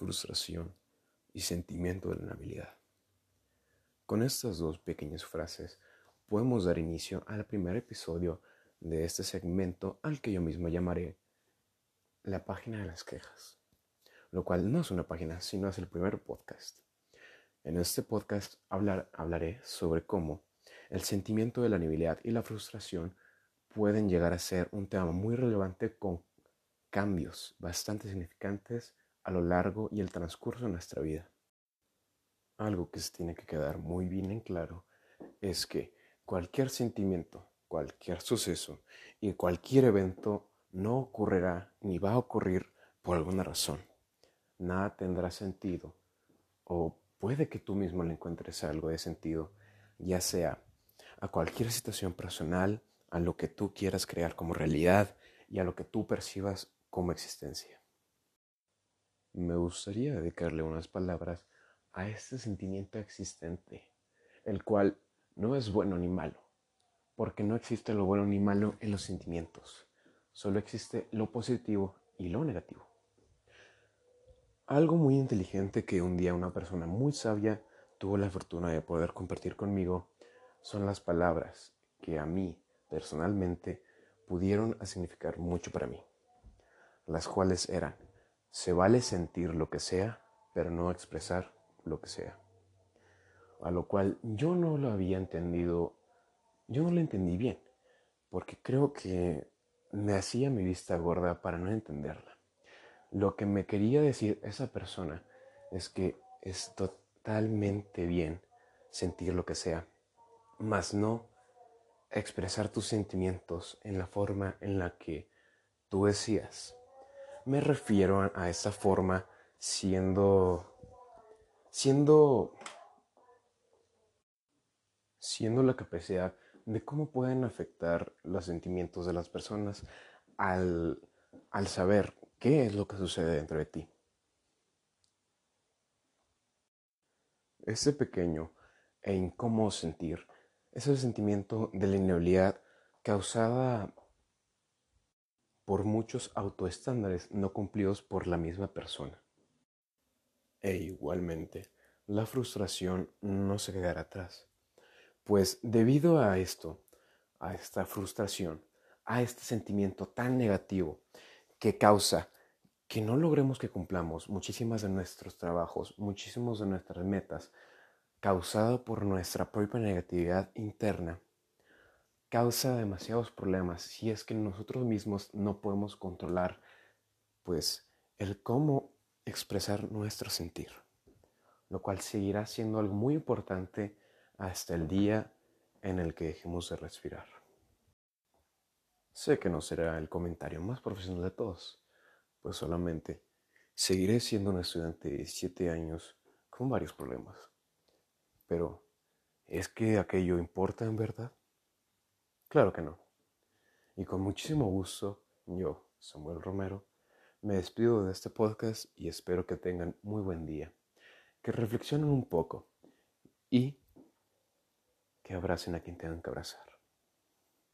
frustración y sentimiento de la inhabilidad. Con estas dos pequeñas frases podemos dar inicio al primer episodio de este segmento al que yo mismo llamaré la página de las quejas, lo cual no es una página, sino es el primer podcast. En este podcast hablaré sobre cómo el sentimiento de la inhabilidad y la frustración pueden llegar a ser un tema muy relevante con cambios bastante significantes a lo largo y el transcurso de nuestra vida. Algo que se tiene que quedar muy bien en claro es que cualquier sentimiento, cualquier suceso y cualquier evento no ocurrirá ni va a ocurrir por alguna razón. Nada tendrá sentido o puede que tú mismo le encuentres algo de sentido, ya sea a cualquier situación personal, a lo que tú quieras crear como realidad y a lo que tú percibas como existencia me gustaría dedicarle unas palabras a este sentimiento existente, el cual no es bueno ni malo, porque no existe lo bueno ni malo en los sentimientos, solo existe lo positivo y lo negativo. Algo muy inteligente que un día una persona muy sabia tuvo la fortuna de poder compartir conmigo son las palabras que a mí personalmente pudieron significar mucho para mí, las cuales eran se vale sentir lo que sea, pero no expresar lo que sea. A lo cual yo no lo había entendido, yo no lo entendí bien, porque creo que me hacía mi vista gorda para no entenderla. Lo que me quería decir esa persona es que es totalmente bien sentir lo que sea, mas no expresar tus sentimientos en la forma en la que tú decías me refiero a, esa forma siendo, siendo, siendo la capacidad de cómo pueden afectar los sentimientos de las personas al, al saber qué es lo que sucede dentro de ti. Ese pequeño e incómodo sentir es el sentimiento de la inhabilidad causada por muchos autoestándares no cumplidos por la misma persona. E igualmente, la frustración no se quedará atrás, pues debido a esto, a esta frustración, a este sentimiento tan negativo que causa que no logremos que cumplamos muchísimas de nuestros trabajos, muchísimos de nuestras metas, causado por nuestra propia negatividad interna, causa demasiados problemas si es que nosotros mismos no podemos controlar pues el cómo expresar nuestro sentir, lo cual seguirá siendo algo muy importante hasta el día en el que dejemos de respirar. Sé que no será el comentario más profesional de todos, pues solamente seguiré siendo un estudiante de 17 años con varios problemas. Pero, ¿es que aquello importa en verdad? Claro que no. Y con muchísimo gusto, yo, Samuel Romero, me despido de este podcast y espero que tengan muy buen día, que reflexionen un poco y que abracen a quien tengan que abrazar.